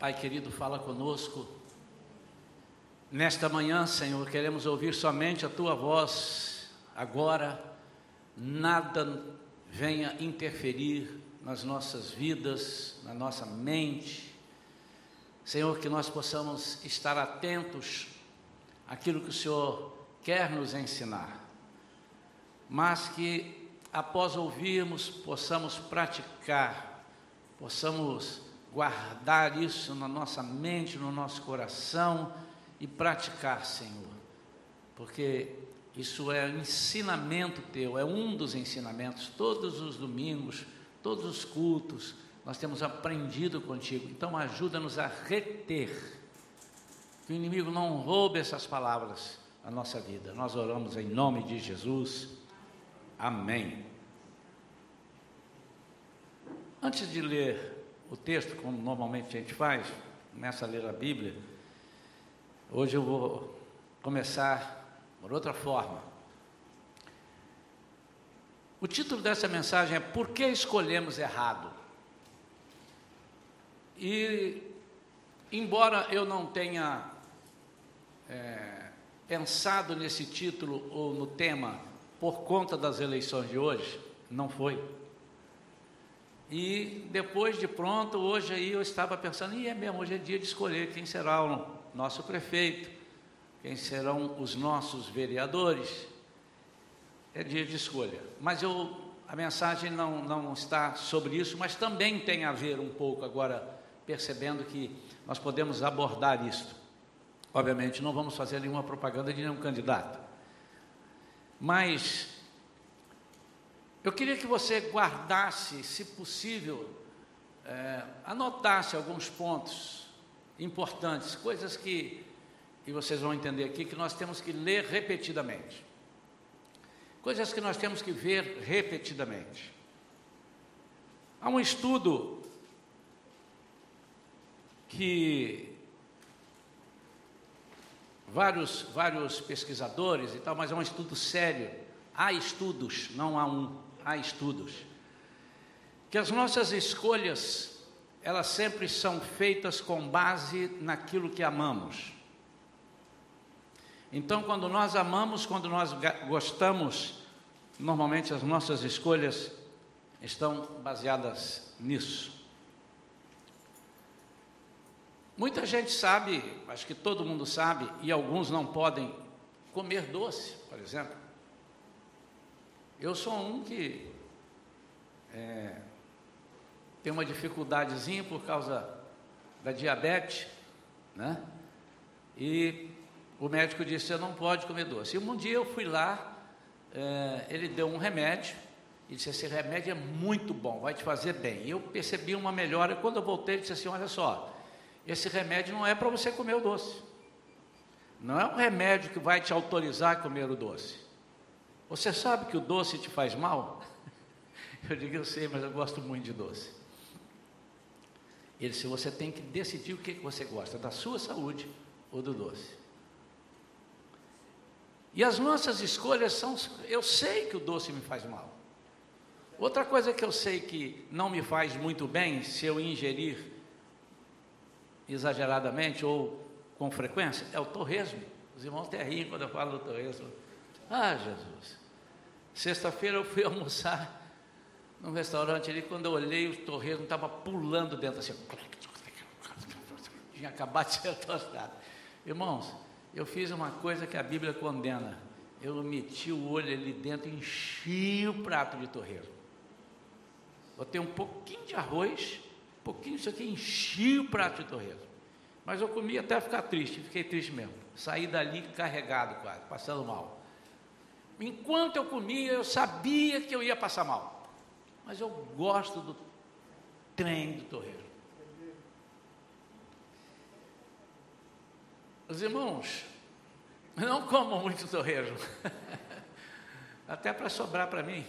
Pai querido, fala conosco. Nesta manhã, Senhor, queremos ouvir somente a tua voz. Agora, nada venha interferir nas nossas vidas, na nossa mente. Senhor, que nós possamos estar atentos àquilo que o Senhor quer nos ensinar, mas que após ouvirmos possamos praticar, possamos guardar isso na nossa mente, no nosso coração e praticar, Senhor, porque isso é ensinamento teu, é um dos ensinamentos, todos os domingos, todos os cultos, nós temos aprendido contigo, então ajuda-nos a reter, que o inimigo não roube essas palavras na nossa vida. Nós oramos em nome de Jesus. Amém. Antes de ler o texto, como normalmente a gente faz, começa a ler a Bíblia, hoje eu vou começar por outra forma. O título dessa mensagem é Por que escolhemos errado? E, embora eu não tenha é, pensado nesse título ou no tema por conta das eleições de hoje, não foi. E depois de pronto, hoje aí eu estava pensando, e é mesmo, hoje é dia de escolher quem será o nosso prefeito, quem serão os nossos vereadores. É dia de escolha. Mas eu, a mensagem não, não está sobre isso, mas também tem a ver um pouco agora, percebendo que nós podemos abordar isso. Obviamente, não vamos fazer nenhuma propaganda de nenhum candidato. Mas eu queria que você guardasse, se possível, é, anotasse alguns pontos importantes, coisas que, e vocês vão entender aqui, que nós temos que ler repetidamente. Coisas que nós temos que ver repetidamente. Há um estudo que vários, vários pesquisadores e tal, mas é um estudo sério. Há estudos, não há um há estudos, que as nossas escolhas, elas sempre são feitas com base naquilo que amamos. Então, quando nós amamos, quando nós gostamos, normalmente as nossas escolhas estão baseadas nisso. Muita gente sabe, acho que todo mundo sabe, e alguns não podem comer doce, por exemplo. Eu sou um que é, tem uma dificuldadezinha por causa da diabetes, né? E o médico disse: você não pode comer doce. E um dia eu fui lá, é, ele deu um remédio e disse: esse remédio é muito bom, vai te fazer bem. E eu percebi uma melhora. Quando eu voltei, ele disse assim: olha só, esse remédio não é para você comer o doce. Não é um remédio que vai te autorizar a comer o doce. Você sabe que o doce te faz mal? Eu digo, eu sei, mas eu gosto muito de doce. Ele disse, você tem que decidir o que você gosta, da sua saúde ou do doce. E as nossas escolhas são, eu sei que o doce me faz mal. Outra coisa que eu sei que não me faz muito bem se eu ingerir exageradamente ou com frequência é o torresmo. Os irmãos até riem quando eu falo do torresmo. Ah, Jesus. Sexta-feira eu fui almoçar num restaurante ali, quando eu olhei, o torresmo estava pulando dentro assim. Tinha acabado de ser tostado. Irmãos, eu fiz uma coisa que a Bíblia condena. Eu meti o olho ali dentro e enchi o prato de torresmo. Botei um pouquinho de arroz, um pouquinho disso aqui, enchi o prato de torresmo. Mas eu comi até ficar triste, fiquei triste mesmo. Saí dali carregado quase, passando mal. Enquanto eu comia, eu sabia que eu ia passar mal. Mas eu gosto do trem do torreiro. Os irmãos, não comam muito torreiro. Até para sobrar para mim.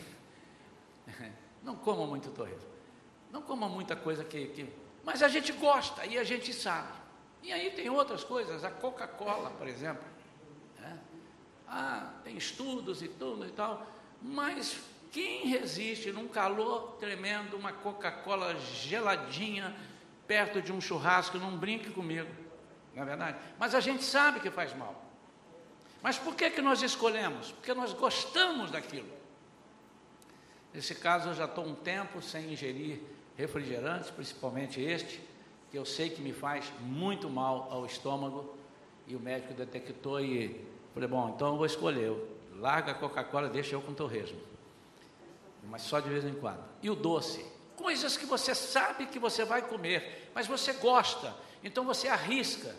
Não comam muito torreiro. Não comam muita coisa que, que. Mas a gente gosta e a gente sabe. E aí tem outras coisas, a Coca-Cola, por exemplo. Ah, tem estudos e tudo e tal, mas quem resiste num calor tremendo, uma Coca-Cola geladinha, perto de um churrasco, não brinque comigo, não é verdade? Mas a gente sabe que faz mal. Mas por que, que nós escolhemos? Porque nós gostamos daquilo. Nesse caso, eu já estou um tempo sem ingerir refrigerantes, principalmente este, que eu sei que me faz muito mal ao estômago, e o médico detectou e falei, bom, então eu vou escolher, larga a Coca-Cola, deixa eu com torresmo, mas só de vez em quando. E o doce, coisas que você sabe que você vai comer, mas você gosta, então você arrisca.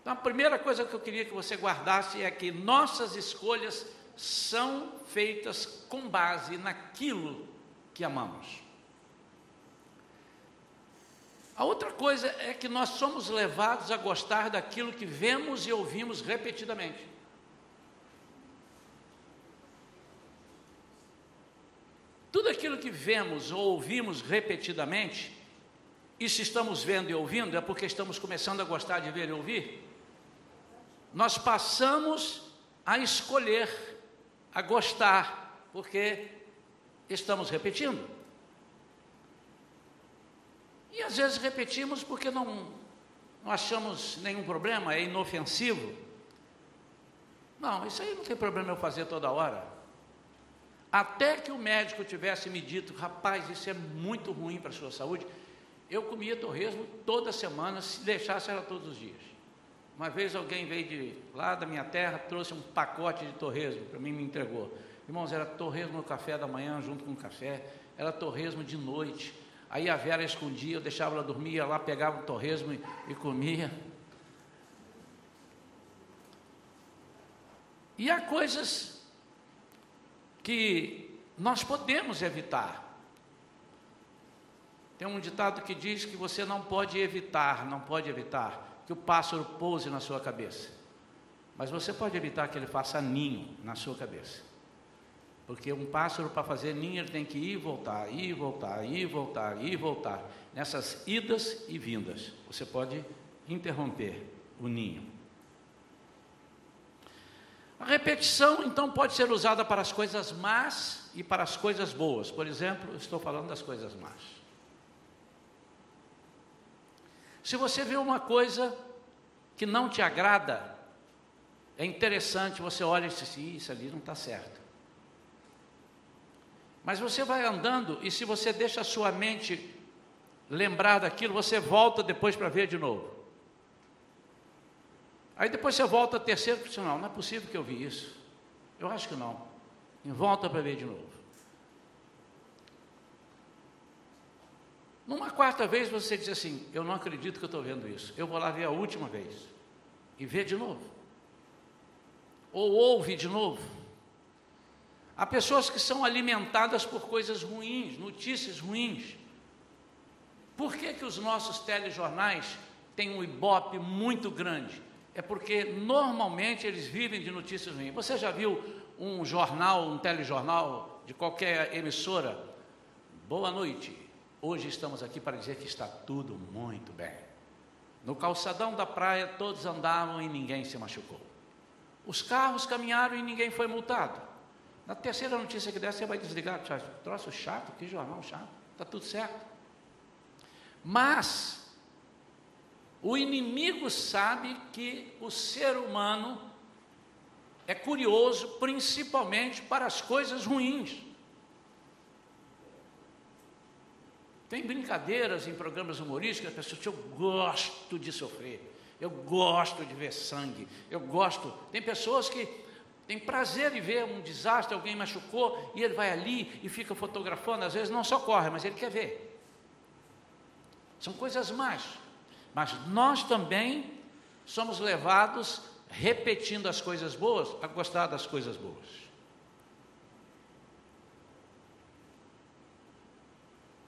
Então a primeira coisa que eu queria que você guardasse é que nossas escolhas são feitas com base naquilo que amamos. A outra coisa é que nós somos levados a gostar daquilo que vemos e ouvimos repetidamente. Tudo aquilo que vemos ou ouvimos repetidamente, e se estamos vendo e ouvindo, é porque estamos começando a gostar de ver e ouvir. Nós passamos a escolher, a gostar, porque estamos repetindo. E às vezes repetimos porque não, não achamos nenhum problema, é inofensivo. Não, isso aí não tem problema eu fazer toda hora. Até que o médico tivesse me dito, rapaz, isso é muito ruim para a sua saúde, eu comia torresmo toda semana, se deixasse era todos os dias. Uma vez alguém veio de lá da minha terra, trouxe um pacote de torresmo para mim e me entregou. Irmãos, era torresmo no café da manhã junto com o café, era torresmo de noite, Aí a Vera escondia, eu deixava ela dormir, ia lá, pegava o torresmo e, e comia. E há coisas que nós podemos evitar. Tem um ditado que diz que você não pode evitar, não pode evitar que o pássaro pouse na sua cabeça. Mas você pode evitar que ele faça ninho na sua cabeça. Porque um pássaro, para fazer ninho, tem que ir e voltar, ir e voltar, ir e voltar, ir e voltar. Nessas idas e vindas, você pode interromper o ninho. A repetição, então, pode ser usada para as coisas más e para as coisas boas. Por exemplo, estou falando das coisas más. Se você vê uma coisa que não te agrada, é interessante, você olha e diz isso ali não está certo. Mas você vai andando e se você deixa a sua mente lembrar daquilo, você volta depois para ver de novo. Aí depois você volta terceiro, e não, não é possível que eu vi isso. Eu acho que não. E volta para ver de novo. Numa quarta vez você diz assim: Eu não acredito que eu estou vendo isso. Eu vou lá ver a última vez. E ver de novo. Ou ouve de novo. Há pessoas que são alimentadas por coisas ruins, notícias ruins. Por que, que os nossos telejornais têm um ibope muito grande? É porque normalmente eles vivem de notícias ruins. Você já viu um jornal, um telejornal de qualquer emissora? Boa noite. Hoje estamos aqui para dizer que está tudo muito bem. No calçadão da praia todos andavam e ninguém se machucou. Os carros caminharam e ninguém foi multado. Na terceira notícia que der, você vai desligar. Troço chato, que jornal chato. Está tudo certo. Mas, o inimigo sabe que o ser humano é curioso, principalmente para as coisas ruins. Tem brincadeiras em programas humorísticos, as pessoas eu gosto de sofrer, eu gosto de ver sangue, eu gosto. Tem pessoas que tem prazer em ver um desastre, alguém machucou, e ele vai ali e fica fotografando, às vezes não socorre, mas ele quer ver. São coisas más. Mas nós também somos levados, repetindo as coisas boas, a gostar das coisas boas.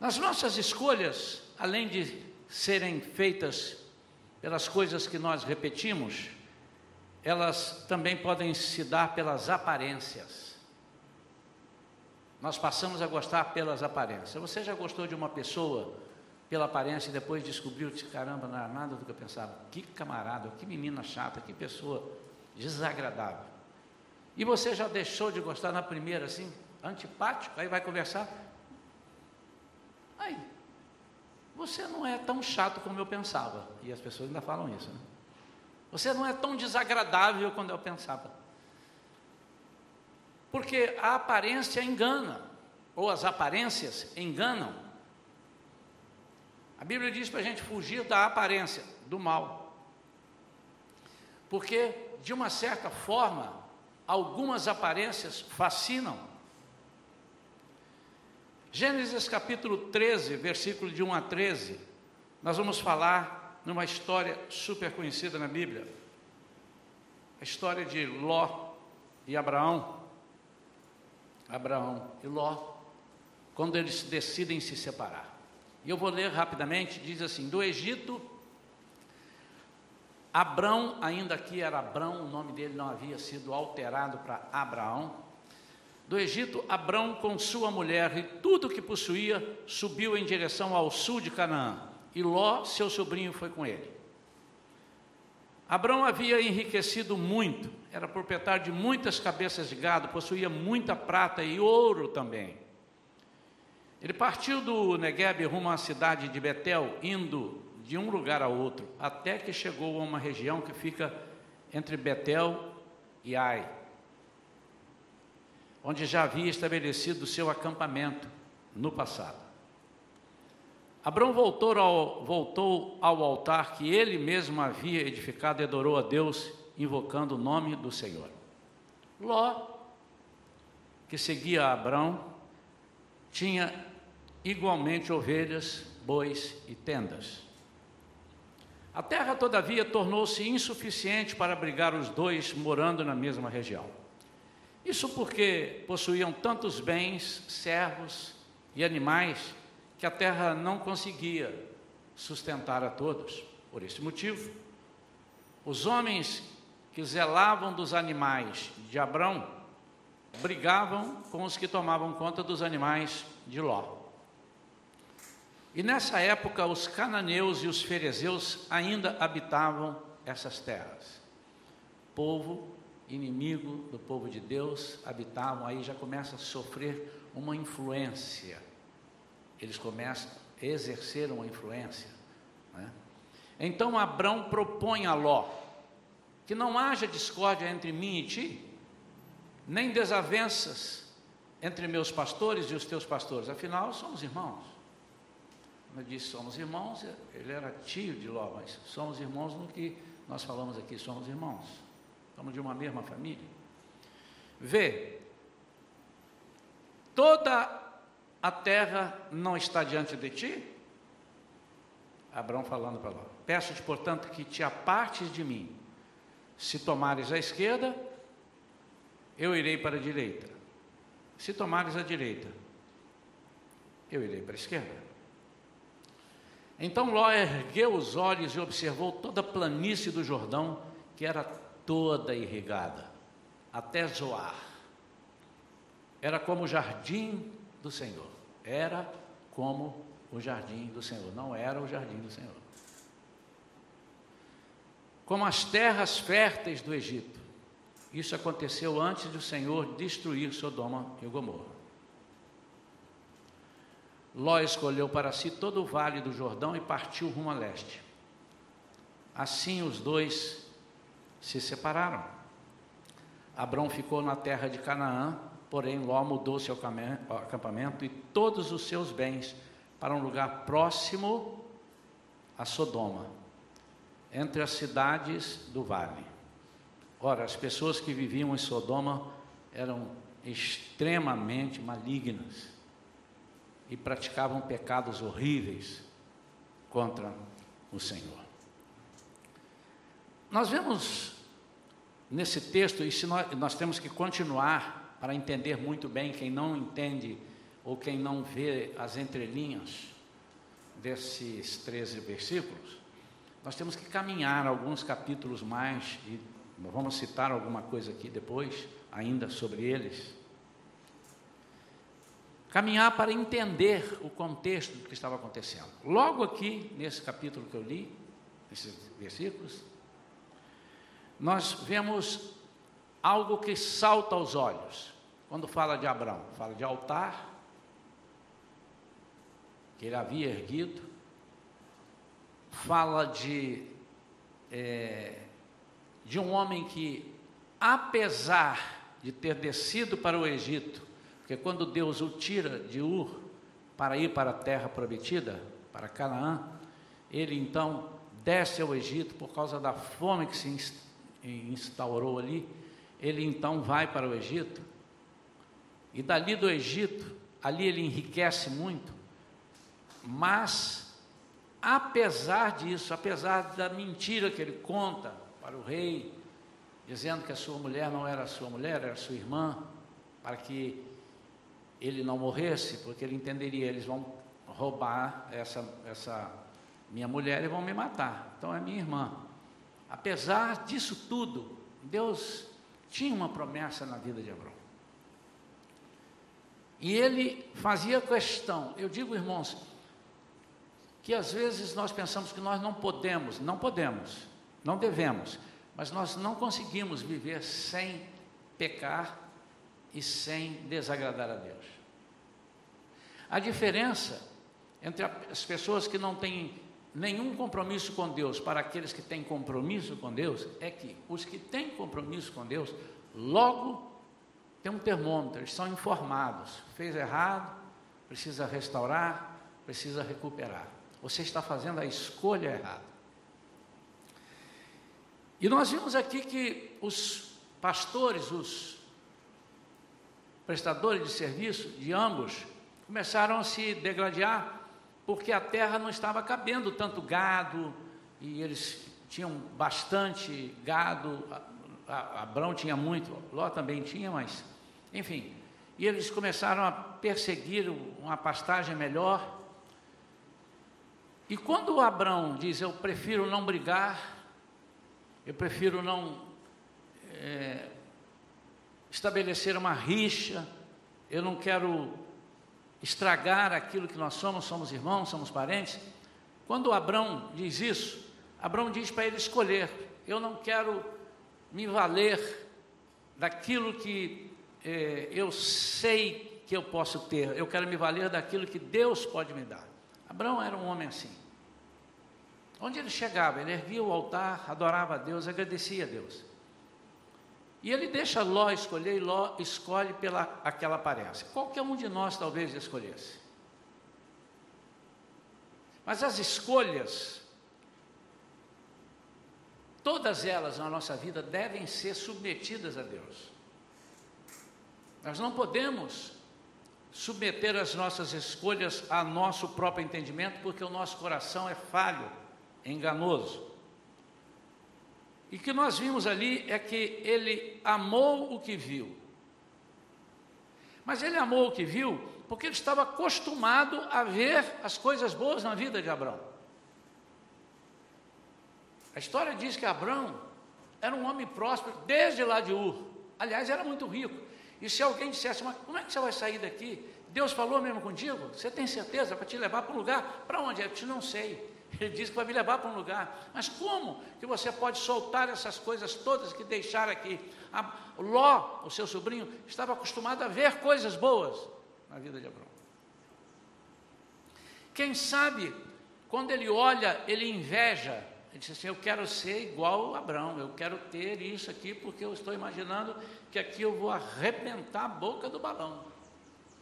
Nas nossas escolhas, além de serem feitas pelas coisas que nós repetimos, elas também podem se dar pelas aparências. Nós passamos a gostar pelas aparências. Você já gostou de uma pessoa pela aparência e depois descobriu que, caramba, não era nada do que eu pensava. Que camarada, que menina chata, que pessoa desagradável. E você já deixou de gostar na primeira, assim, antipático, aí vai conversar. Aí. Você não é tão chato como eu pensava. E as pessoas ainda falam isso. Né? Você não é tão desagradável quando eu pensava. Porque a aparência engana, ou as aparências enganam. A Bíblia diz para a gente fugir da aparência, do mal. Porque, de uma certa forma, algumas aparências fascinam. Gênesis capítulo 13, versículo de 1 a 13, nós vamos falar numa história super conhecida na Bíblia. A história de Ló e Abraão. Abraão e Ló, quando eles decidem se separar. E eu vou ler rapidamente, diz assim: do Egito, Abrão, ainda aqui era Abrão, o nome dele não havia sido alterado para Abraão. Do Egito, Abrão com sua mulher e tudo que possuía subiu em direção ao sul de Canaã, e Ló, seu sobrinho, foi com ele. Abrão havia enriquecido muito, era proprietário de muitas cabeças de gado, possuía muita prata e ouro também. Ele partiu do Negueb rumo à cidade de Betel, indo de um lugar a outro, até que chegou a uma região que fica entre Betel e Ai, onde já havia estabelecido seu acampamento no passado. Abraão voltou ao, voltou ao altar que ele mesmo havia edificado e adorou a Deus, invocando o nome do Senhor. Ló, que seguia Abraão, tinha igualmente ovelhas, bois e tendas. A terra, todavia, tornou-se insuficiente para abrigar os dois morando na mesma região. Isso porque possuíam tantos bens, servos e animais que a terra não conseguia sustentar a todos. Por esse motivo, os homens que zelavam dos animais de Abrão brigavam com os que tomavam conta dos animais de Ló. E nessa época, os cananeus e os ferezeus ainda habitavam essas terras. Povo inimigo do povo de Deus habitavam, aí já começa a sofrer uma influência. Eles começam a exercer uma influência. Né? Então Abrão propõe a Ló que não haja discórdia entre mim e ti, nem desavenças entre meus pastores e os teus pastores, afinal somos irmãos. Como eu disse, somos irmãos, ele era tio de Ló, mas somos irmãos no que nós falamos aqui, somos irmãos. Somos de uma mesma família. Vê, toda a terra não está diante de ti? Abraão falando para Ló. Peço-te, portanto, que te apartes de mim. Se tomares a esquerda, eu irei para a direita. Se tomares a direita, eu irei para a esquerda. Então Ló ergueu os olhos e observou toda a planície do Jordão, que era toda irrigada, até Zoar. Era como o jardim do Senhor. Era como o jardim do Senhor. Não era o jardim do Senhor. Como as terras férteis do Egito. Isso aconteceu antes do Senhor destruir Sodoma e Gomorra. Ló escolheu para si todo o vale do Jordão e partiu rumo a leste. Assim os dois se separaram. Abrão ficou na terra de Canaã, porém Ló mudou seu acampamento e todos os seus bens para um lugar próximo a Sodoma, entre as cidades do vale. Ora, as pessoas que viviam em Sodoma eram extremamente malignas e praticavam pecados horríveis contra o Senhor. Nós vemos nesse texto, e nós, nós temos que continuar para entender muito bem quem não entende ou quem não vê as entrelinhas desses 13 versículos, nós temos que caminhar alguns capítulos mais e vamos citar alguma coisa aqui depois, ainda sobre eles caminhar para entender o contexto do que estava acontecendo. Logo aqui, nesse capítulo que eu li, nesses versículos, nós vemos algo que salta aos olhos. Quando fala de Abraão, fala de altar, que ele havia erguido, fala de, é, de um homem que, apesar de ter descido para o Egito, porque quando Deus o tira de Ur para ir para a terra prometida, para Canaã, ele então desce ao Egito por causa da fome que se instaurou ali. Ele então vai para o Egito, e dali do Egito, ali ele enriquece muito, mas, apesar disso, apesar da mentira que ele conta para o rei, dizendo que a sua mulher não era sua mulher, era sua irmã, para que ele não morresse, porque ele entenderia, eles vão roubar essa, essa minha mulher e vão me matar. Então é minha irmã. Apesar disso tudo, Deus tinha uma promessa na vida de Abraão. E ele fazia questão, eu digo, irmãos, que às vezes nós pensamos que nós não podemos, não podemos, não devemos, mas nós não conseguimos viver sem pecar e sem desagradar a Deus. A diferença entre as pessoas que não têm nenhum compromisso com Deus para aqueles que têm compromisso com Deus é que os que têm compromisso com Deus logo tem um termômetro, eles são informados. Fez errado, precisa restaurar, precisa recuperar. Você está fazendo a escolha errada. E nós vimos aqui que os pastores, os prestadores de serviço de ambos, começaram a se degradar porque a terra não estava cabendo tanto gado e eles tinham bastante gado. Abraão tinha muito, Ló também tinha, mas enfim, e eles começaram a perseguir uma pastagem melhor. E quando Abraão diz: Eu prefiro não brigar, eu prefiro não é, estabelecer uma rixa, eu não quero estragar aquilo que nós somos, somos irmãos, somos parentes. Quando Abraão diz isso, Abraão diz para ele escolher: Eu não quero me valer daquilo que é, eu sei que eu posso ter, eu quero me valer daquilo que Deus pode me dar. Abraão era um homem assim. Onde ele chegava, ele erguia o altar, adorava a Deus, agradecia a Deus. E ele deixa Ló escolher, e Ló escolhe pela aquela aparência. Qualquer um de nós talvez escolhesse. Mas as escolhas, todas elas na nossa vida devem ser submetidas a Deus. Nós não podemos submeter as nossas escolhas a nosso próprio entendimento, porque o nosso coração é falho, é enganoso. E o que nós vimos ali é que ele amou o que viu. Mas ele amou o que viu porque ele estava acostumado a ver as coisas boas na vida de Abraão. A história diz que Abraão era um homem próspero desde lá de Ur. Aliás, era muito rico. E se alguém dissesse, mas como é que você vai sair daqui? Deus falou mesmo contigo? Você tem certeza para te levar para um lugar? Para onde? Eu te não sei. Ele disse que vai me levar para um lugar. Mas como que você pode soltar essas coisas todas que deixaram aqui? A Ló, o seu sobrinho, estava acostumado a ver coisas boas na vida de Abraão. Quem sabe, quando ele olha, ele inveja ele disse assim: Eu quero ser igual a Abraão, eu quero ter isso aqui, porque eu estou imaginando que aqui eu vou arrebentar a boca do balão.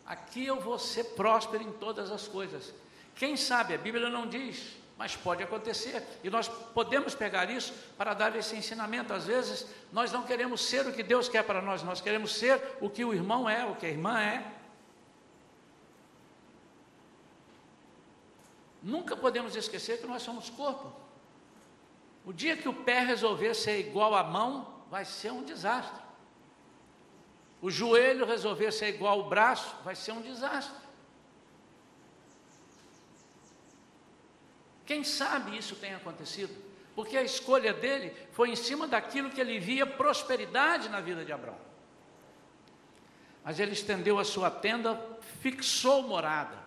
Aqui eu vou ser próspero em todas as coisas. Quem sabe, a Bíblia não diz, mas pode acontecer. E nós podemos pegar isso para dar esse ensinamento. Às vezes, nós não queremos ser o que Deus quer para nós, nós queremos ser o que o irmão é, o que a irmã é. Nunca podemos esquecer que nós somos corpo. O dia que o pé resolver ser igual à mão, vai ser um desastre. O joelho resolver ser igual ao braço, vai ser um desastre. Quem sabe isso tenha acontecido? Porque a escolha dele foi em cima daquilo que ele via prosperidade na vida de Abraão. Mas ele estendeu a sua tenda, fixou morada.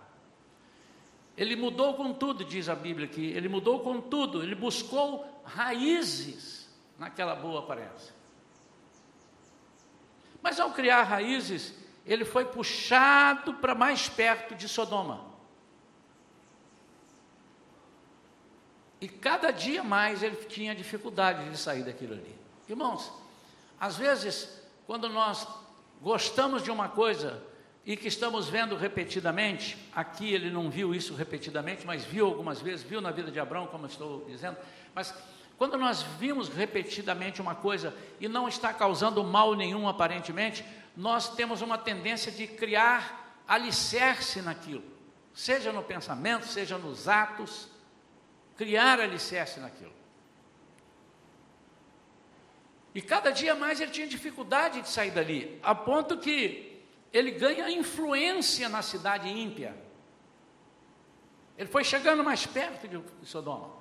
Ele mudou com tudo, diz a Bíblia aqui. Ele mudou com tudo. Ele buscou raízes naquela boa aparência. Mas ao criar raízes, ele foi puxado para mais perto de Sodoma. E cada dia mais ele tinha dificuldade de sair daquilo ali. Irmãos, às vezes, quando nós gostamos de uma coisa e que estamos vendo repetidamente, aqui ele não viu isso repetidamente, mas viu algumas vezes, viu na vida de Abraão, como estou dizendo, mas quando nós vimos repetidamente uma coisa e não está causando mal nenhum aparentemente, nós temos uma tendência de criar alicerce naquilo, seja no pensamento, seja nos atos, criar alicerce naquilo. E cada dia mais ele tinha dificuldade de sair dali, a ponto que ele ganha influência na cidade ímpia. Ele foi chegando mais perto de Sodoma.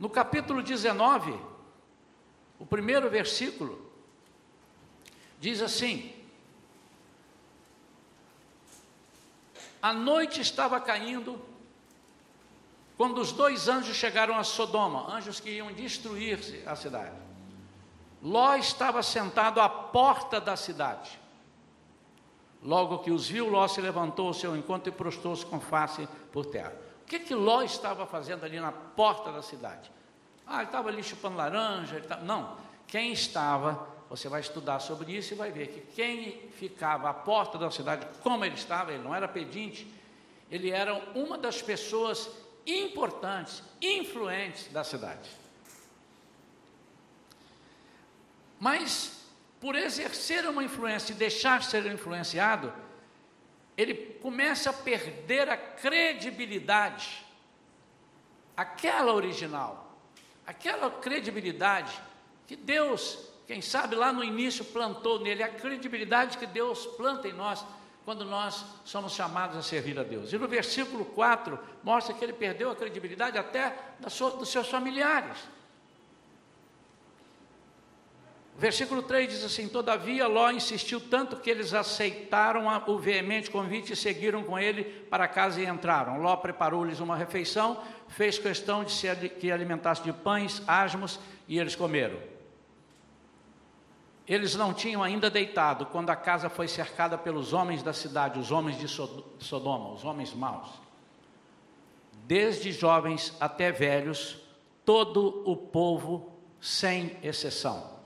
No capítulo 19, o primeiro versículo, diz assim: A noite estava caindo quando os dois anjos chegaram a Sodoma, anjos que iam destruir a cidade, Ló estava sentado à porta da cidade. Logo que os viu, Ló se levantou ao seu encontro e prostou-se com face por terra. O que, que Ló estava fazendo ali na porta da cidade? Ah, ele estava ali chupando laranja. Não, quem estava, você vai estudar sobre isso e vai ver que quem ficava à porta da cidade, como ele estava, ele não era pedinte, ele era uma das pessoas importantes, influentes da cidade. Mas, por exercer uma influência e deixar ser influenciado, ele começa a perder a credibilidade, aquela original, aquela credibilidade que Deus, quem sabe lá no início plantou nele, a credibilidade que Deus planta em nós quando nós somos chamados a servir a Deus. E no versículo 4 mostra que ele perdeu a credibilidade até sua, dos seus familiares. Versículo 3 diz assim: Todavia Ló insistiu tanto que eles aceitaram o veemente convite e seguiram com ele para casa e entraram. Ló preparou-lhes uma refeição, fez questão de se que alimentasse de pães, asmos, e eles comeram. Eles não tinham ainda deitado quando a casa foi cercada pelos homens da cidade, os homens de Sodoma, os homens maus. Desde jovens até velhos, todo o povo, sem exceção.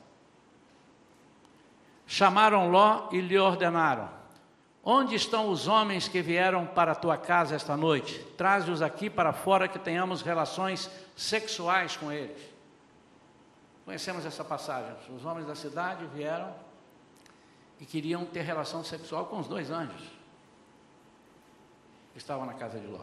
Chamaram Ló e lhe ordenaram: Onde estão os homens que vieram para a tua casa esta noite? Traze-os aqui para fora que tenhamos relações sexuais com eles. Conhecemos essa passagem. Os homens da cidade vieram e queriam ter relação sexual com os dois anjos que estavam na casa de Ló.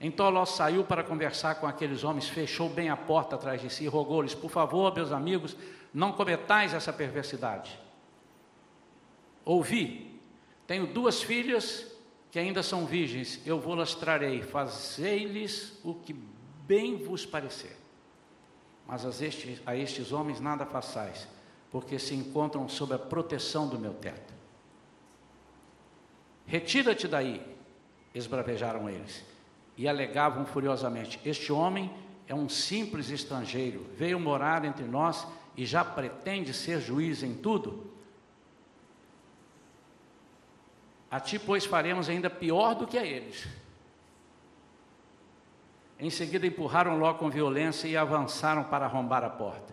Então Ló saiu para conversar com aqueles homens, fechou bem a porta atrás de si e rogou-lhes: Por favor, meus amigos, não cometais essa perversidade. Ouvi, tenho duas filhas que ainda são virgens, eu vou-las trarei, fazei-lhes o que bem vos parecer. Mas a estes, a estes homens nada façais, porque se encontram sob a proteção do meu teto. Retira-te daí, esbravejaram eles, e alegavam furiosamente: Este homem é um simples estrangeiro, veio morar entre nós e já pretende ser juiz em tudo? A ti, pois, faremos ainda pior do que a eles. Em seguida, empurraram Ló com violência e avançaram para arrombar a porta.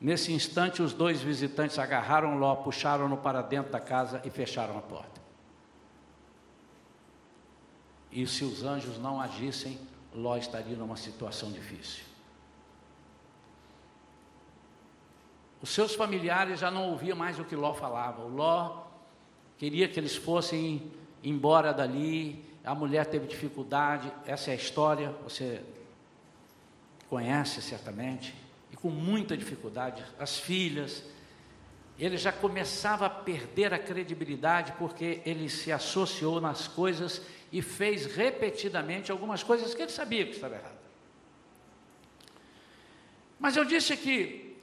Nesse instante, os dois visitantes agarraram Ló, puxaram-no para dentro da casa e fecharam a porta. E se os anjos não agissem, Ló estaria numa situação difícil. Os seus familiares já não ouviam mais o que Ló falava. O Ló queria que eles fossem embora dali, a mulher teve dificuldade, essa é a história, você conhece certamente, e com muita dificuldade, as filhas, ele já começava a perder a credibilidade porque ele se associou nas coisas e fez repetidamente algumas coisas que ele sabia que estava errado. Mas eu disse que,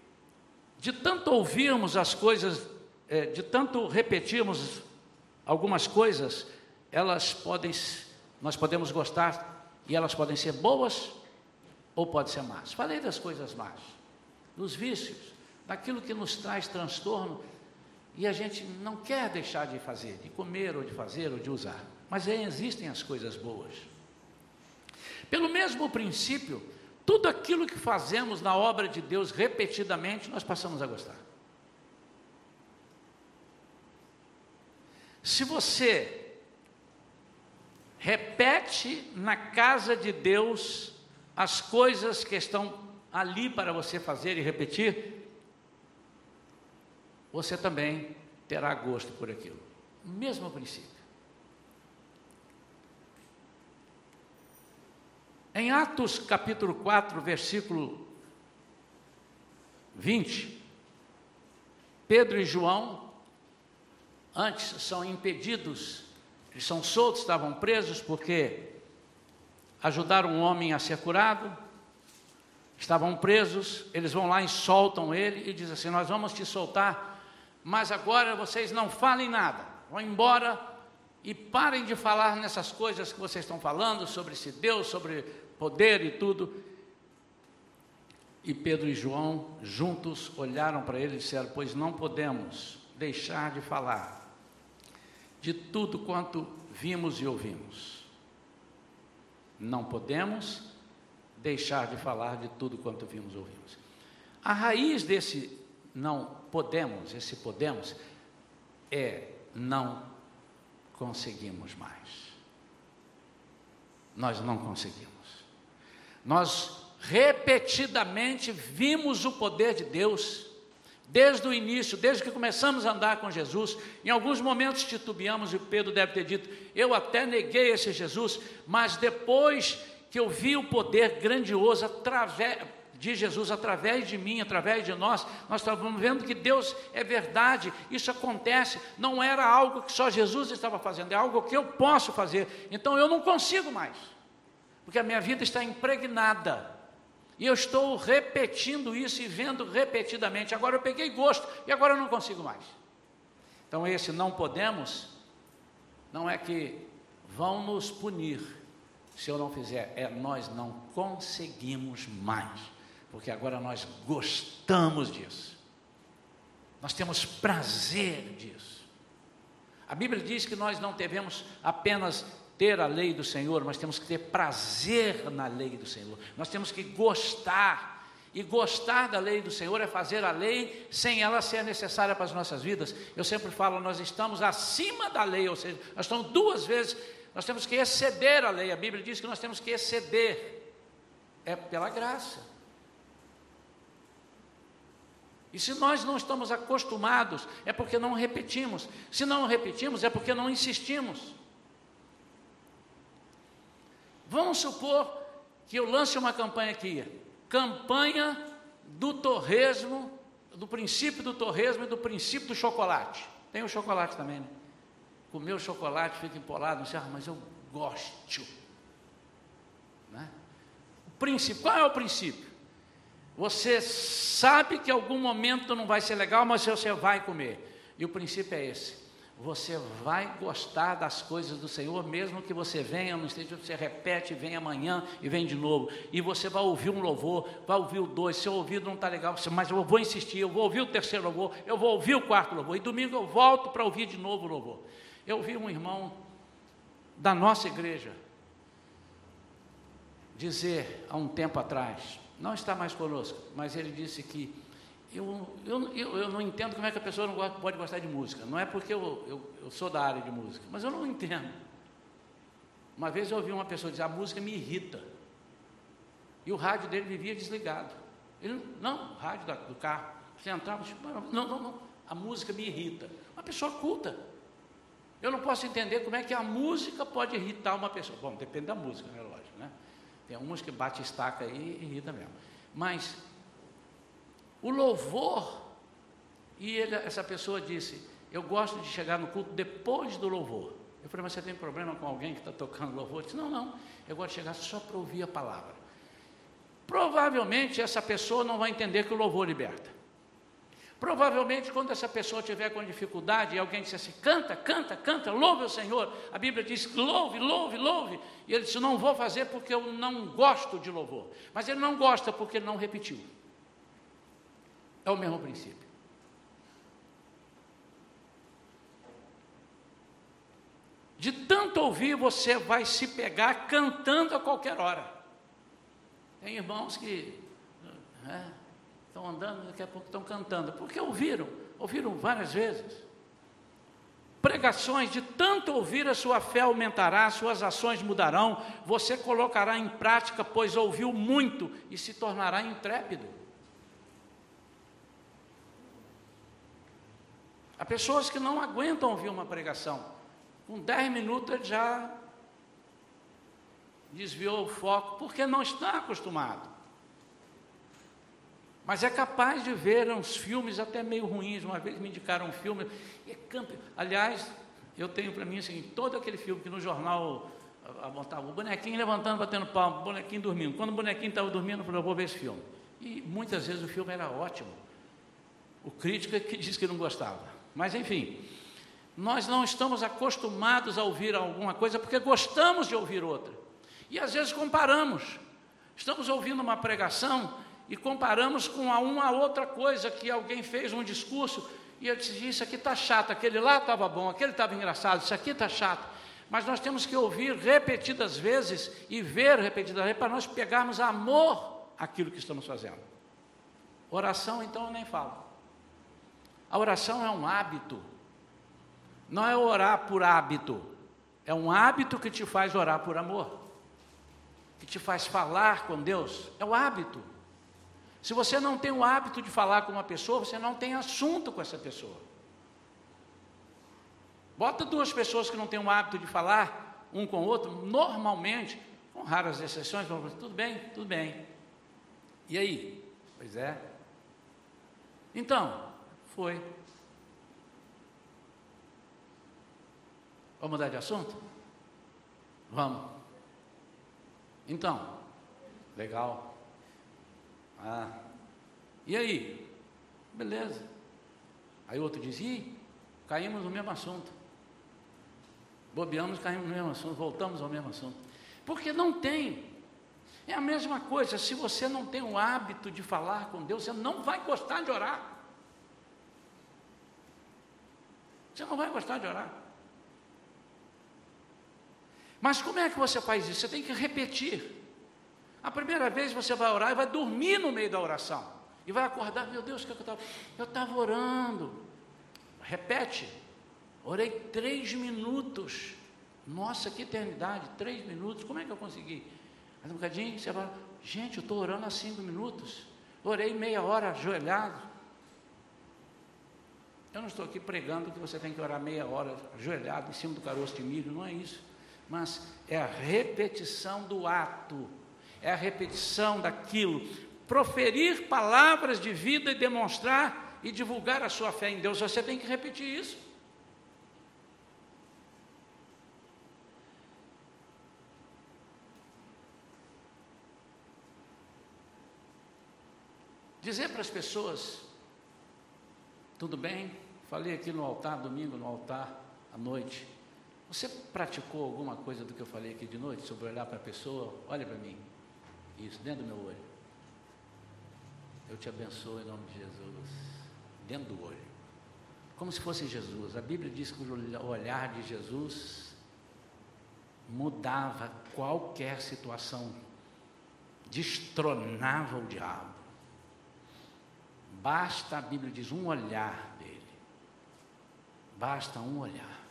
de tanto ouvirmos as coisas, é, de tanto repetirmos algumas coisas, elas podem, nós podemos gostar e elas podem ser boas ou podem ser más. Falei das coisas más, dos vícios, daquilo que nos traz transtorno e a gente não quer deixar de fazer, de comer ou de fazer ou de usar. Mas aí existem as coisas boas. Pelo mesmo princípio, tudo aquilo que fazemos na obra de Deus repetidamente, nós passamos a gostar. Se você repete na casa de Deus as coisas que estão ali para você fazer e repetir, você também terá gosto por aquilo. Mesmo princípio. Em Atos capítulo 4, versículo 20, Pedro e João, antes são impedidos, eles são soltos, estavam presos porque ajudaram um homem a ser curado, estavam presos, eles vão lá e soltam ele e dizem assim: Nós vamos te soltar, mas agora vocês não falem nada, vão embora e parem de falar nessas coisas que vocês estão falando sobre esse Deus, sobre poder e tudo. E Pedro e João, juntos, olharam para ele e disseram: Pois não podemos deixar de falar de tudo quanto vimos e ouvimos. Não podemos deixar de falar de tudo quanto vimos e ouvimos. A raiz desse não podemos, esse podemos, é não conseguimos mais. Nós não conseguimos. Nós repetidamente vimos o poder de Deus, desde o início, desde que começamos a andar com Jesus. Em alguns momentos titubeamos, e Pedro deve ter dito: Eu até neguei esse Jesus, mas depois que eu vi o poder grandioso através de Jesus através de mim, através de nós, nós estávamos vendo que Deus é verdade, isso acontece, não era algo que só Jesus estava fazendo, é algo que eu posso fazer, então eu não consigo mais porque a minha vida está impregnada. E eu estou repetindo isso e vendo repetidamente. Agora eu peguei gosto e agora eu não consigo mais. Então, esse não podemos, não é que vão nos punir se eu não fizer, é nós não conseguimos mais, porque agora nós gostamos disso, nós temos prazer disso. A Bíblia diz que nós não devemos apenas ter a lei do Senhor, mas temos que ter prazer na lei do Senhor. Nós temos que gostar. E gostar da lei do Senhor é fazer a lei sem ela ser necessária para as nossas vidas. Eu sempre falo, nós estamos acima da lei, ou seja, nós estamos duas vezes, nós temos que exceder a lei. A Bíblia diz que nós temos que exceder. É pela graça. E se nós não estamos acostumados, é porque não repetimos. Se não repetimos, é porque não insistimos. Vamos supor que eu lance uma campanha aqui, campanha do torresmo, do princípio do torresmo e do princípio do chocolate. Tem o chocolate também, né? Comer o chocolate fica empolado, não sei, ah, mas eu gosto. Né? O princípio, qual é o princípio? Você sabe que em algum momento não vai ser legal, mas você vai comer. E o princípio é esse você vai gostar das coisas do Senhor, mesmo que você venha, não esteja, você repete, vem amanhã e vem de novo. E você vai ouvir um louvor, vai ouvir o dois, seu ouvido não está legal, mas eu vou insistir, eu vou ouvir o terceiro louvor, eu vou ouvir o quarto louvor, e domingo eu volto para ouvir de novo o louvor. Eu ouvi um irmão da nossa igreja dizer há um tempo atrás, não está mais conosco, mas ele disse que eu, eu, eu, eu, não entendo como é que a pessoa não gosta, pode gostar de música. Não é porque eu, eu, sou da área de música, mas eu não entendo. Uma vez eu ouvi uma pessoa dizer: a música me irrita. E o rádio dele vivia desligado. Ele, não, o rádio da, do carro. Você entrava, tipo, não, não, não, a música me irrita. Uma pessoa culta. Eu não posso entender como é que a música pode irritar uma pessoa. Bom, depende da música, né, lógico, né? Tem uns que bate estaca aí e irrita mesmo. Mas o louvor, e ele, essa pessoa disse: Eu gosto de chegar no culto depois do louvor. Eu falei, mas você tem problema com alguém que está tocando louvor? Ele disse, não, não, eu gosto de chegar só para ouvir a palavra. Provavelmente essa pessoa não vai entender que o louvor liberta. Provavelmente, quando essa pessoa tiver com dificuldade e alguém disser assim, canta, canta, canta, louve o Senhor, a Bíblia diz, louve, louve, louve. E ele disse, não vou fazer porque eu não gosto de louvor. Mas ele não gosta porque ele não repetiu. É o mesmo princípio. De tanto ouvir, você vai se pegar cantando a qualquer hora. Tem irmãos que é, estão andando, daqui a pouco estão cantando, porque ouviram, ouviram várias vezes. Pregações, de tanto ouvir, a sua fé aumentará, suas ações mudarão, você colocará em prática, pois ouviu muito e se tornará intrépido. Há pessoas que não aguentam ouvir uma pregação. Com 10 minutos já desviou o foco, porque não está acostumado. Mas é capaz de ver uns filmes até meio ruins. Uma vez me indicaram um filme. É. Aliás, eu tenho para mim assim, todo aquele filme que no jornal montava o bonequinho levantando, batendo palmo, o bonequinho dormindo. Quando o bonequinho estava dormindo, eu falei, eu vou ver esse filme. E muitas vezes o filme era ótimo. O crítico é que disse que não gostava. Mas enfim, nós não estamos acostumados a ouvir alguma coisa porque gostamos de ouvir outra. E às vezes comparamos. Estamos ouvindo uma pregação e comparamos com a uma outra coisa que alguém fez um discurso e eu disse: Isso aqui está chato, aquele lá estava bom, aquele estava engraçado, isso aqui está chato. Mas nós temos que ouvir repetidas vezes e ver repetidas vezes para nós pegarmos amor àquilo que estamos fazendo. Oração, então, eu nem falo. A oração é um hábito, não é orar por hábito, é um hábito que te faz orar por amor, que te faz falar com Deus, é o hábito. Se você não tem o hábito de falar com uma pessoa, você não tem assunto com essa pessoa. Bota duas pessoas que não têm o hábito de falar um com o outro, normalmente, com raras exceções, vão tudo bem, tudo bem. E aí? Pois é. Então, foi. Vamos mudar de assunto? Vamos. Então, legal. Ah, e aí? Beleza. Aí outro diz: Ih, caímos no mesmo assunto. Bobeamos, caímos no mesmo assunto, voltamos ao mesmo assunto. Porque não tem. É a mesma coisa, se você não tem o hábito de falar com Deus, você não vai gostar de orar. Você não vai gostar de orar. Mas como é que você faz isso? Você tem que repetir. A primeira vez você vai orar e vai dormir no meio da oração. E vai acordar, meu Deus, o que eu estava? Eu estava orando. Repete. Orei três minutos. Nossa, que eternidade, três minutos, como é que eu consegui? Mais um bocadinho, você vai, gente, eu estou orando há cinco minutos. Orei meia hora ajoelhado. Eu não estou aqui pregando que você tem que orar meia hora ajoelhado em cima do caroço de milho, não é isso. Mas é a repetição do ato é a repetição daquilo. Proferir palavras de vida e demonstrar e divulgar a sua fé em Deus, você tem que repetir isso. Dizer para as pessoas, tudo bem, falei aqui no altar, domingo no altar, à noite. Você praticou alguma coisa do que eu falei aqui de noite, sobre olhar para a pessoa? Olha para mim. Isso, dentro do meu olho. Eu te abençoo em nome de Jesus. Dentro do olho. Como se fosse Jesus. A Bíblia diz que o olhar de Jesus mudava qualquer situação, destronava o diabo. Basta, a Bíblia diz, um olhar dele. Basta um olhar.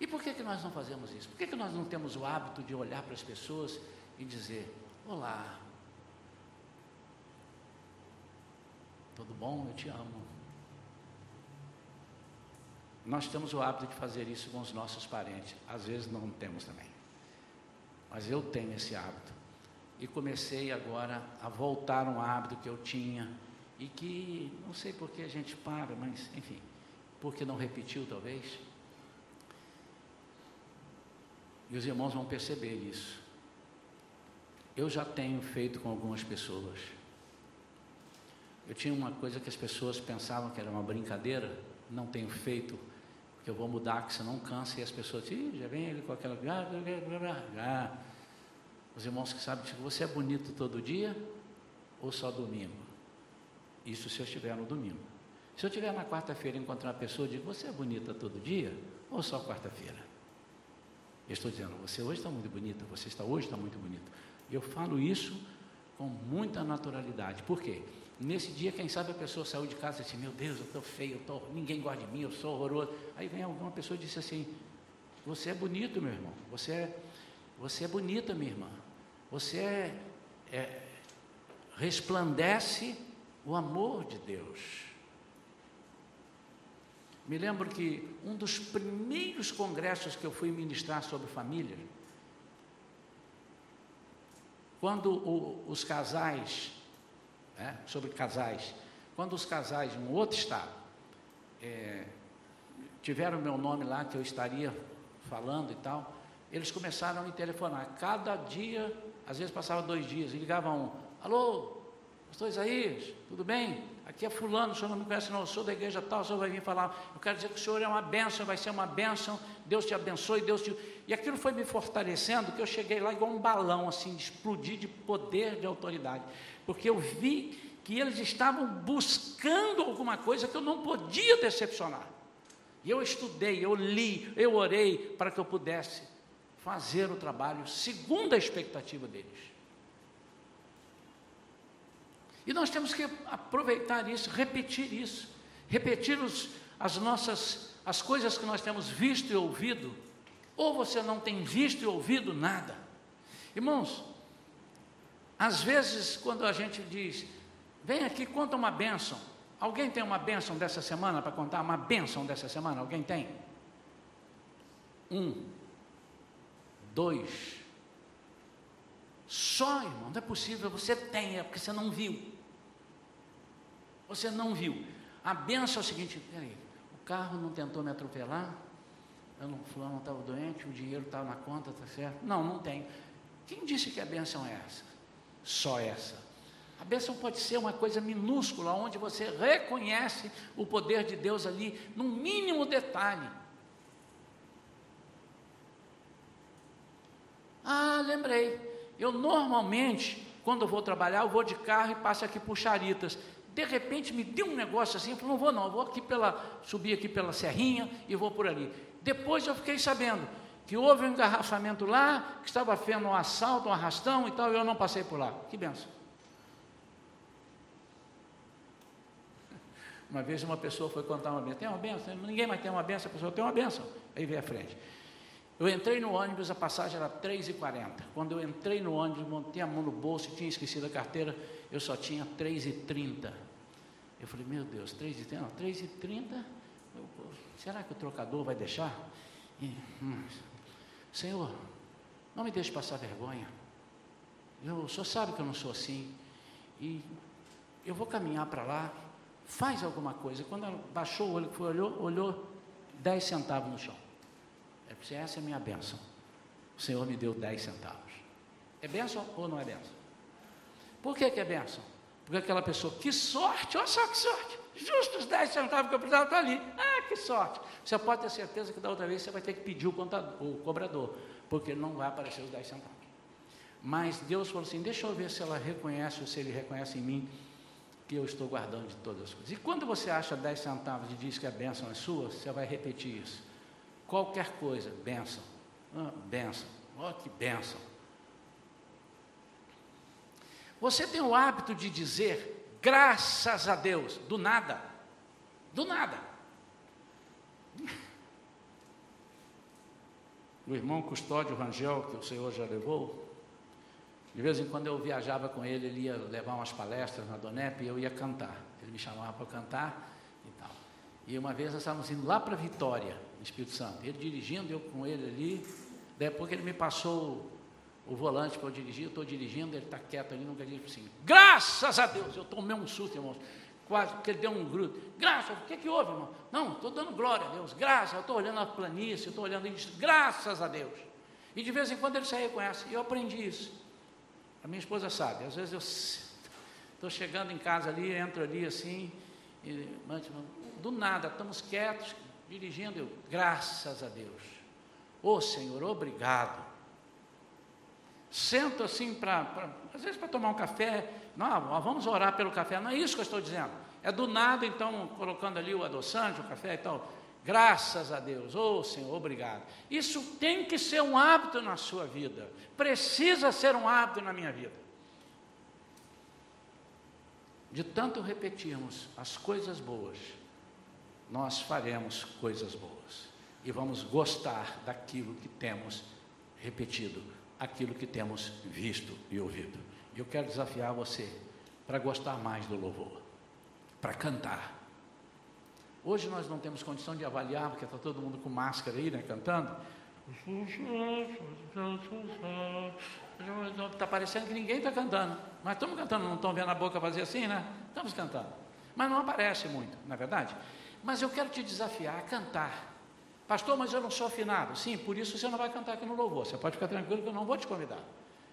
E por que, que nós não fazemos isso? Por que, que nós não temos o hábito de olhar para as pessoas e dizer: Olá, tudo bom? Eu te amo. Nós temos o hábito de fazer isso com os nossos parentes, às vezes não temos também, mas eu tenho esse hábito. E comecei agora a voltar um hábito que eu tinha e que não sei por que a gente para, mas enfim, porque não repetiu talvez. E os irmãos vão perceber isso eu já tenho feito com algumas pessoas. Eu tinha uma coisa que as pessoas pensavam que era uma brincadeira, não tenho feito, porque eu vou mudar, que senão cansa, e as pessoas dizem, já vem ele com aquela. Já. Os irmãos que sabem, tipo, você é bonito todo dia ou só domingo? Isso se eu estiver no domingo. Se eu estiver na quarta-feira e encontrar uma pessoa, eu digo, você é bonita todo dia ou só quarta-feira? Eu estou dizendo, você hoje está muito bonita, você está hoje está muito bonito. Eu falo isso com muita naturalidade. Por quê? Nesse dia, quem sabe a pessoa saiu de casa e disse, meu Deus, eu estou feio, eu tô, ninguém gosta de mim, eu sou horroroso. Aí vem alguma pessoa e disse assim, você é bonito, meu irmão, você é, você é bonita, minha irmã, você é, é, resplandece o amor de Deus. Me lembro que um dos primeiros congressos que eu fui ministrar sobre família, quando o, os casais, né, sobre casais, quando os casais de um outro estado é, tiveram meu nome lá, que eu estaria falando e tal, eles começaram a me telefonar. Cada dia, às vezes passava dois dias, e ligavam um, alô, pastor Isaías, tudo bem? Aqui é fulano, o senhor não me conhece não, eu sou da igreja tal, o senhor vai vir falar, eu quero dizer que o senhor é uma bênção, vai ser uma bênção, Deus te abençoe, Deus te... E aquilo foi me fortalecendo, que eu cheguei lá igual um balão, assim, explodir de poder, de autoridade, porque eu vi que eles estavam buscando alguma coisa que eu não podia decepcionar. E eu estudei, eu li, eu orei para que eu pudesse fazer o trabalho segundo a expectativa deles. E nós temos que aproveitar isso, repetir isso, repetir os, as nossas, as coisas que nós temos visto e ouvido, ou você não tem visto e ouvido nada. Irmãos, às vezes quando a gente diz, vem aqui, conta uma bênção. Alguém tem uma bênção dessa semana para contar? Uma bênção dessa semana? Alguém tem? Um, dois. Só, irmão, não é possível, você tem, é porque você não viu. Você não viu. A benção é o seguinte: peraí, o carro não tentou me atropelar, eu não, fulano estava doente, o dinheiro estava na conta, está certo? Não, não tem. Quem disse que a benção é essa? Só essa. A bênção pode ser uma coisa minúscula, onde você reconhece o poder de Deus ali, no mínimo detalhe. Ah, lembrei. Eu normalmente, quando eu vou trabalhar, eu vou de carro e passo aqui por Charitas de repente me deu um negócio assim, eu falei, não vou não, vou aqui pela, subir aqui pela serrinha e vou por ali. Depois eu fiquei sabendo que houve um engarrafamento lá, que estava vendo um assalto, um arrastão e tal, e eu não passei por lá. Que benção. Uma vez uma pessoa foi contar uma benção, tem uma benção? Ninguém mais tem uma benção, a pessoa tem uma benção. Aí veio à frente. Eu entrei no ônibus, a passagem era 3,40. Quando eu entrei no ônibus, montei a mão no bolso e tinha esquecido a carteira, eu só tinha 3,30. Eu falei, meu Deus, 3,30? Não, 3,30? Será que o trocador vai deixar? E, hum, Senhor, não me deixe passar vergonha. Eu, o Senhor sabe que eu não sou assim. E eu vou caminhar para lá, faz alguma coisa. Quando ela baixou o olho, foi, olhou, olhou 10 centavos no chão. É porque essa é a minha bênção. O Senhor me deu 10 centavos. É bênção ou não é bênção? Por que, que é bênção? Porque aquela pessoa, que sorte, olha só que sorte, justo os 10 centavos que eu precisava estar ali. Ah, que sorte. Você pode ter certeza que da outra vez você vai ter que pedir o, contador, o cobrador, porque não vai aparecer os 10 centavos. Mas Deus falou assim: deixa eu ver se ela reconhece ou se ele reconhece em mim que eu estou guardando de todas as coisas. E quando você acha 10 centavos e diz que a bênção é sua, você vai repetir isso. Qualquer coisa, bênção. Ah, bênção. Olha que bênção. Você tem o hábito de dizer graças a Deus, do nada. Do nada. O irmão Custódio Rangel, que o Senhor já levou, de vez em quando eu viajava com ele, ele ia levar umas palestras na Donep e eu ia cantar. Ele me chamava para cantar. E uma vez nós estávamos indo lá para Vitória, no Espírito Santo. Ele dirigindo, eu com ele ali. Depois que ele me passou o volante para eu dirigir, eu estou dirigindo, ele está quieto ali, nunca disse assim, graças a Deus, eu tomei um susto, irmãos, quase, porque ele deu um grudo, graças, o que, que houve, irmão? Não, estou dando glória a Deus, graças, eu estou olhando a planície, estou olhando isso, graças a Deus. E de vez em quando ele se reconhece, e eu aprendi isso. A minha esposa sabe, às vezes eu estou chegando em casa ali, entro ali assim, e, do nada, estamos quietos, dirigindo, eu, graças a Deus. Ô oh, Senhor, obrigado. Sento assim para, às vezes para tomar um café, não, vamos orar pelo café, não é isso que eu estou dizendo, é do nada, então, colocando ali o adoçante, o café e tal, Graças a Deus, oh Senhor, obrigado. Isso tem que ser um hábito na sua vida, precisa ser um hábito na minha vida. De tanto repetirmos as coisas boas, nós faremos coisas boas e vamos gostar daquilo que temos repetido, aquilo que temos visto e ouvido. Eu quero desafiar você para gostar mais do louvor, para cantar Hoje nós não temos condição de avaliar, porque está todo mundo com máscara aí, né, cantando. Está parecendo que ninguém está cantando. Mas estamos cantando, não estão vendo a boca fazer assim, né? Estamos cantando. Mas não aparece muito, na é verdade. Mas eu quero te desafiar a cantar. Pastor, mas eu não sou afinado. Sim, por isso você não vai cantar aqui no louvor. Você pode ficar tranquilo que eu não vou te convidar.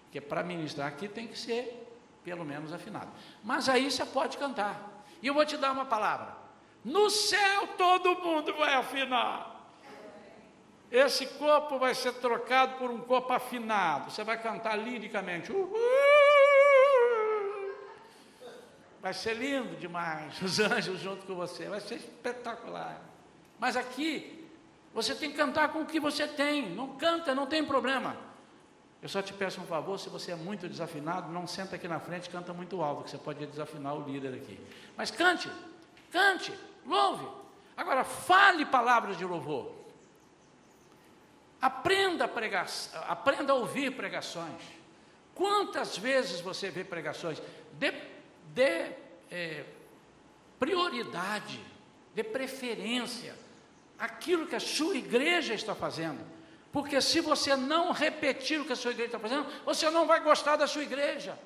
Porque para ministrar aqui tem que ser pelo menos afinado. Mas aí você pode cantar. E eu vou te dar uma palavra. No céu todo mundo vai afinar. Esse corpo vai ser trocado por um corpo afinado. Você vai cantar liricamente. Uhul! Vai ser lindo demais. Os anjos junto com você. Vai ser espetacular. Mas aqui, você tem que cantar com o que você tem. Não canta, não tem problema. Eu só te peço um favor, se você é muito desafinado, não senta aqui na frente, canta muito alto, que você pode desafinar o líder aqui. Mas cante, cante. Louve. Agora, fale palavras de louvor. Aprenda a pregar, aprenda a ouvir pregações. Quantas vezes você vê pregações? Dê, dê é, prioridade, dê preferência aquilo que a sua igreja está fazendo. Porque se você não repetir o que a sua igreja está fazendo, você não vai gostar da sua igreja.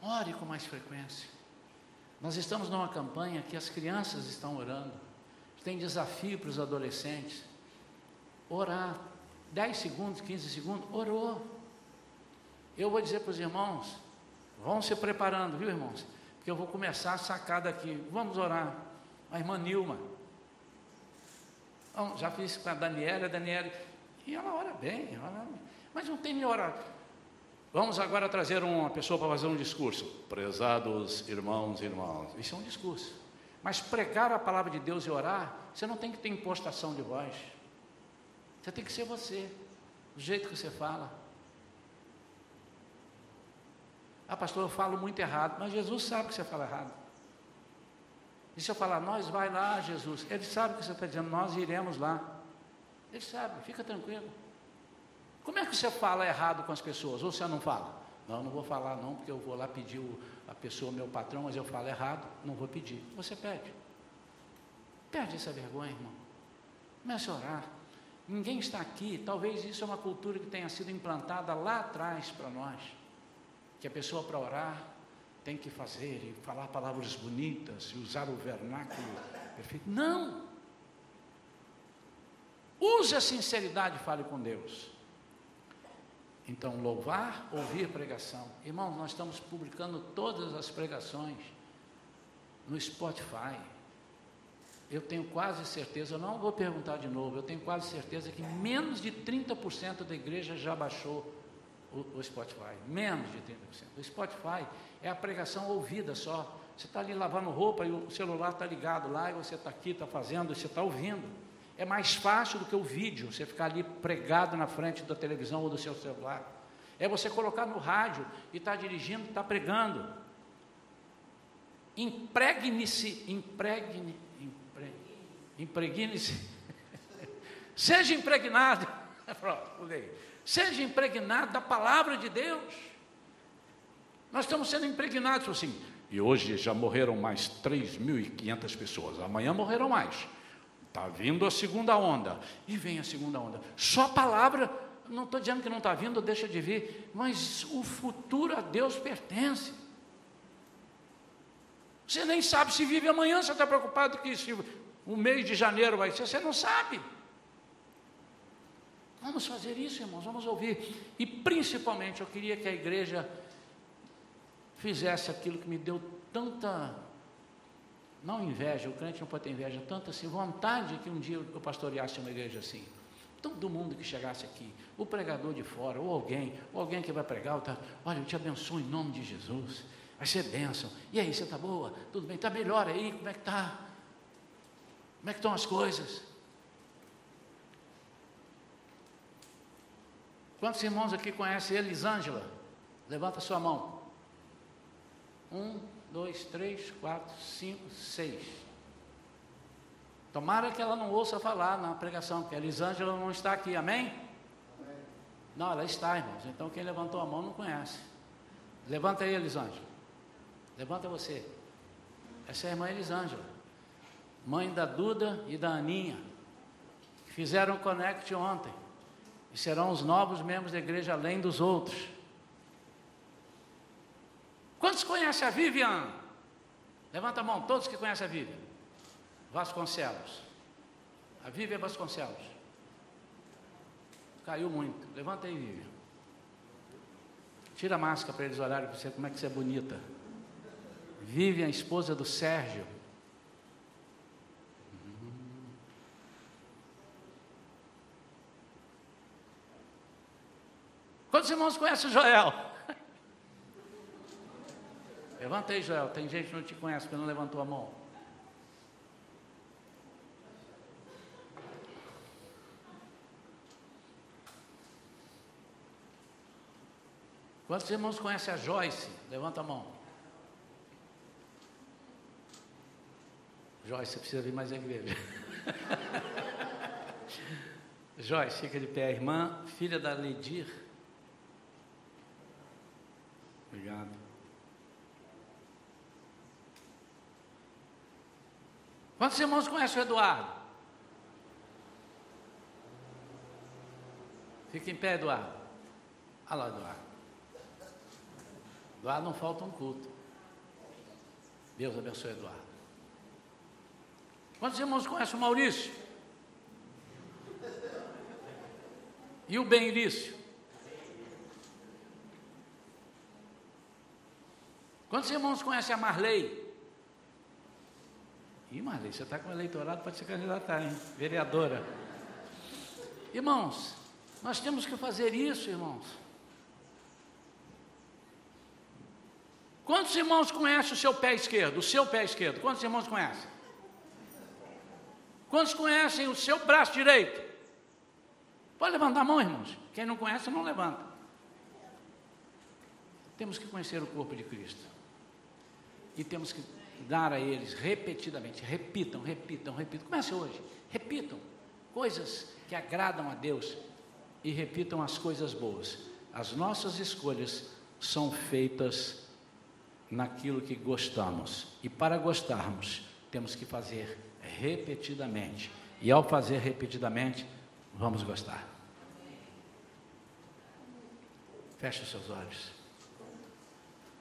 Ore com mais frequência. Nós estamos numa campanha que as crianças estão orando. Tem desafio para os adolescentes. Orar. 10 segundos, 15 segundos, orou. Eu vou dizer para os irmãos, vão se preparando, viu irmãos? Porque eu vou começar a sacar daqui. Vamos orar. A irmã Nilma. Então, já fiz com a Daniela, a Daniela. E ela ora bem, ela, mas não tem nem orar. Vamos agora trazer uma pessoa para fazer um discurso. Prezados irmãos e irmãs. Isso é um discurso. Mas pregar a palavra de Deus e orar, você não tem que ter impostação de voz. Você tem que ser você, do jeito que você fala. Ah, pastor, eu falo muito errado, mas Jesus sabe que você fala errado. E se eu falar, nós vai lá, Jesus, ele sabe que você está dizendo, nós iremos lá. Ele sabe, fica tranquilo. Como é que você fala errado com as pessoas? Ou você não fala? Não, não vou falar não, porque eu vou lá pedir o, a pessoa, meu patrão, mas eu falo errado, não vou pedir. Você pede. Perde essa vergonha, irmão. Comece a orar. Ninguém está aqui, talvez isso é uma cultura que tenha sido implantada lá atrás para nós. Que a pessoa para orar tem que fazer e falar palavras bonitas e usar o vernáculo perfeito. Não! Use a sinceridade e fale com Deus. Então, louvar, ouvir pregação. Irmãos, nós estamos publicando todas as pregações no Spotify. Eu tenho quase certeza, eu não vou perguntar de novo, eu tenho quase certeza que menos de 30% da igreja já baixou o, o, Spotify. Menos de 30%. O Spotify é a pregação ouvida só. Você está ali lavando roupa e o celular está ligado lá e você está aqui, está fazendo, você está ouvindo é mais fácil do que o vídeo, você ficar ali pregado na frente da televisão ou do seu celular. É você colocar no rádio e estar tá dirigindo, estar tá pregando. Impregne-se, impregne, impregne-se. Seja impregnado. Seja impregnado da palavra de Deus. Nós estamos sendo impregnados assim. E hoje já morreram mais 3.500 pessoas. Amanhã morrerão mais. Está vindo a segunda onda. E vem a segunda onda. Só a palavra, não estou dizendo que não está vindo, deixa de vir, mas o futuro a Deus pertence. Você nem sabe se vive amanhã, você está preocupado que se o mês de janeiro vai ser, você não sabe. Vamos fazer isso, irmãos, vamos ouvir. E principalmente eu queria que a igreja fizesse aquilo que me deu tanta não inveja, o crente não pode ter inveja, tanto assim, vontade que um dia eu pastoreasse uma igreja assim. Todo mundo que chegasse aqui, o pregador de fora, ou alguém, ou alguém que vai pregar, tá, olha, eu te abençoo em nome de Jesus. Vai ser bênção. E aí, você está boa? Tudo bem? Está melhor aí? Como é que está? Como é que estão as coisas? Quantos irmãos aqui conhecem Elisângela? Levanta sua mão. Um, dois, três, quatro, cinco, seis. Tomara que ela não ouça falar na pregação, porque Elisângela não está aqui, amém? amém? Não, ela está, irmãos. Então quem levantou a mão não conhece. Levanta aí, Elisângela. Levanta você. Essa é a irmã Elisângela, mãe da Duda e da Aninha, que fizeram o Connect ontem. E serão os novos membros da igreja além dos outros. Quantos conhecem a Vivian? Levanta a mão, todos que conhecem a Vivian. Vasconcelos. A Vivian Vasconcelos. Caiu muito. Levanta aí, Vivian. Tira a máscara para eles olharem para você como é que você é bonita. Vivian, esposa do Sérgio. Quantos irmãos conhecem Joel? Levanta aí, Joel. Tem gente que não te conhece porque não levantou a mão. Quantos irmãos conhecem a Joyce? Levanta a mão. Joyce, você precisa vir mais à igreja. Joyce, fica de pé. Irmã, filha da Ledir. Obrigado. Quantos irmãos conhecem o Eduardo? Fica em pé, Eduardo. Olha lá, Eduardo. Eduardo não falta um culto. Deus abençoe Eduardo. Quantos irmãos conhecem o Maurício? E o Benilício? Quantos irmãos conhecem a Marley? Ih, Marley, você está com eleitorado para se candidatar, hein? Vereadora. Irmãos, nós temos que fazer isso, irmãos. Quantos irmãos conhecem o seu pé esquerdo? O seu pé esquerdo. Quantos irmãos conhecem? Quantos conhecem o seu braço direito? Pode levantar a mão, irmãos. Quem não conhece, não levanta. Temos que conhecer o corpo de Cristo. E temos que dar a eles repetidamente. Repitam, repitam, repitam. Comece hoje. Repitam coisas que agradam a Deus e repitam as coisas boas. As nossas escolhas são feitas naquilo que gostamos. E para gostarmos, temos que fazer repetidamente. E ao fazer repetidamente, vamos gostar. Feche os seus olhos.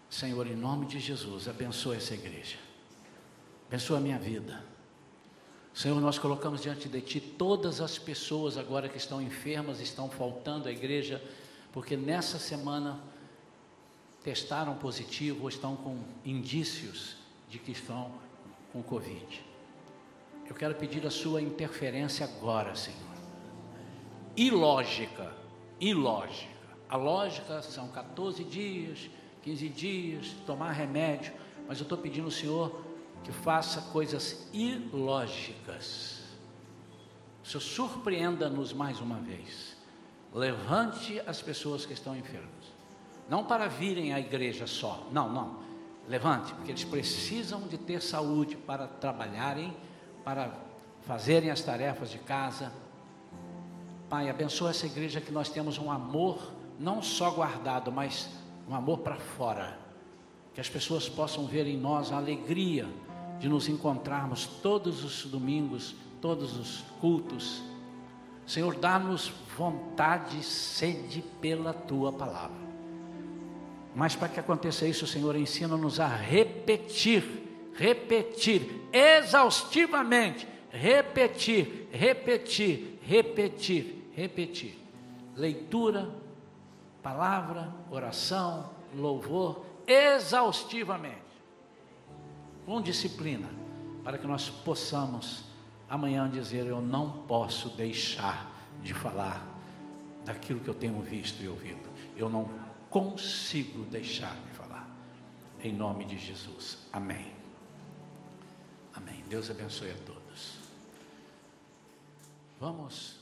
Senhor, em nome de Jesus, abençoa essa igreja. Abençoa a minha vida. Senhor, nós colocamos diante de Ti todas as pessoas agora que estão enfermas, estão faltando à igreja, porque nessa semana testaram positivo ou estão com indícios de que estão com Covid. Eu quero pedir a sua interferência agora, Senhor. Ilógica, ilógica. A lógica são 14 dias, 15 dias, tomar remédio, mas eu estou pedindo ao Senhor que faça coisas ilógicas. O Senhor surpreenda-nos mais uma vez. Levante as pessoas que estão enfermas. Não para virem à igreja só. Não, não. Levante, porque eles precisam de ter saúde para trabalharem, para fazerem as tarefas de casa. Pai, abençoa essa igreja que nós temos um amor não só guardado, mas um amor para fora. Que as pessoas possam ver em nós a alegria de nos encontrarmos todos os domingos, todos os cultos. Senhor, dá-nos vontade, sede pela tua palavra. Mas para que aconteça isso, Senhor, ensina-nos a repetir, repetir, exaustivamente, repetir, repetir, repetir, repetir. Leitura, palavra, oração, louvor, exaustivamente, com disciplina, para que nós possamos amanhã dizer: Eu não posso deixar de falar daquilo que eu tenho visto e ouvido. Eu não consigo deixar de falar. Em nome de Jesus. Amém. Amém. Deus abençoe a todos. Vamos.